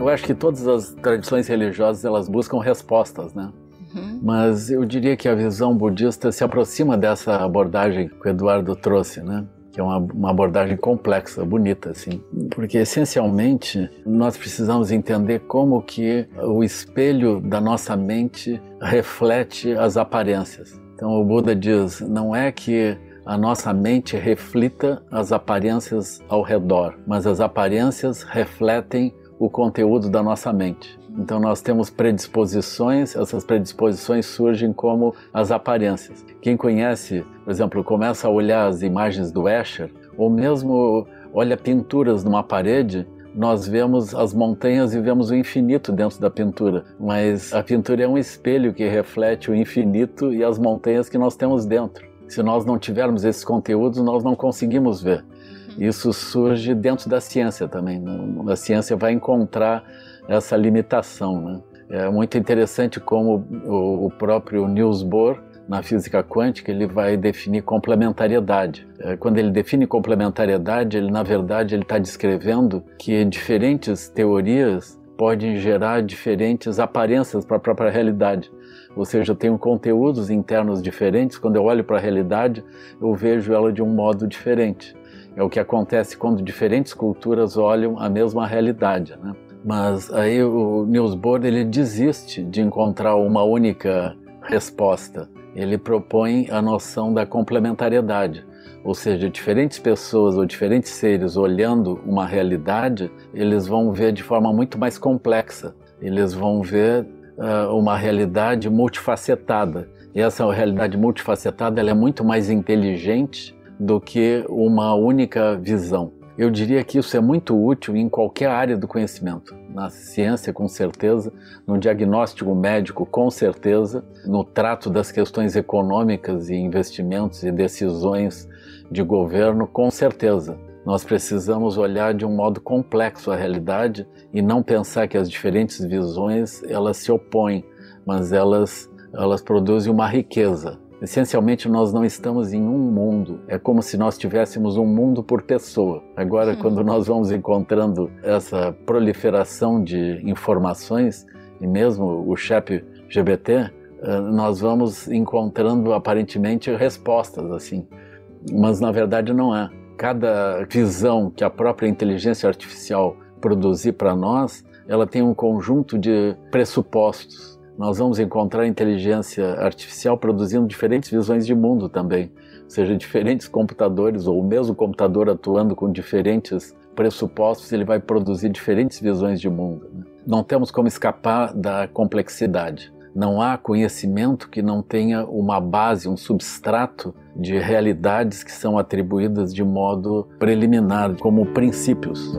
Eu acho que todas as tradições religiosas elas buscam respostas, né? Uhum. Mas eu diria que a visão budista se aproxima dessa abordagem que o Eduardo trouxe, né? que é uma, uma, abordagem complexa, bonita, assim. Porque, essencialmente, nós precisamos entender como que o espelho da nossa mente reflete as aparências. Então, o Buda diz, não é que a nossa mente reflita as aparências ao redor, mas as aparências refletem o conteúdo da nossa mente. Então nós temos predisposições, essas predisposições surgem como as aparências. Quem conhece, por exemplo, começa a olhar as imagens do Escher, ou mesmo olha pinturas numa parede, nós vemos as montanhas e vemos o infinito dentro da pintura, mas a pintura é um espelho que reflete o infinito e as montanhas que nós temos dentro. Se nós não tivermos esses conteúdos, nós não conseguimos ver. Isso surge dentro da ciência também. Né? A ciência vai encontrar essa limitação. Né? É muito interessante como o, próprio Niels Bohr, na física quântica, ele vai definir complementariedade. É, quando ele define complementariedade, ele na verdade ele está descrevendo que diferentes teorias podem gerar diferentes aparências para a própria realidade. Ou seja, eu tenho conteúdos internos diferentes. Quando eu olho para a realidade, eu vejo ela de um modo diferente. É o que acontece quando diferentes culturas olham a mesma realidade. Né? Mas aí o Niels Bohr ele desiste de encontrar uma única resposta. Ele propõe a noção da complementariedade, ou seja, diferentes pessoas ou diferentes seres olhando uma realidade, eles vão ver de forma muito mais complexa. Eles vão ver uh, uma realidade multifacetada. E essa realidade multifacetada ela é muito mais inteligente do que uma única visão. Eu diria que isso é muito útil em qualquer área do conhecimento. Na ciência, com certeza, no diagnóstico médico, com certeza, no trato das questões econômicas e investimentos e decisões de governo, com certeza. Nós precisamos olhar de um modo complexo a realidade e não pensar que as diferentes visões elas se opõem, mas elas elas produzem uma riqueza. Essencialmente, nós não estamos em um mundo. É como se nós tivéssemos um mundo por pessoa. Agora, quando nós vamos encontrando essa proliferação de informações, e mesmo o chat GBT, eh, nós vamos encontrando aparentemente respostas assim. Mas na verdade não é. Cada visão que a própria inteligência artificial produzir para nós, ela tem um conjunto de pressupostos nós vamos encontrar inteligência artificial produzindo diferentes visões de mundo também, ou seja, diferentes computadores ou o mesmo computador atuando com diferentes pressupostos, ele vai produzir diferentes visões de mundo. Né? Não temos como escapar da complexidade. Não há conhecimento que não tenha uma base, um substrato de realidades que são atribuídas de modo preliminar, como princípios.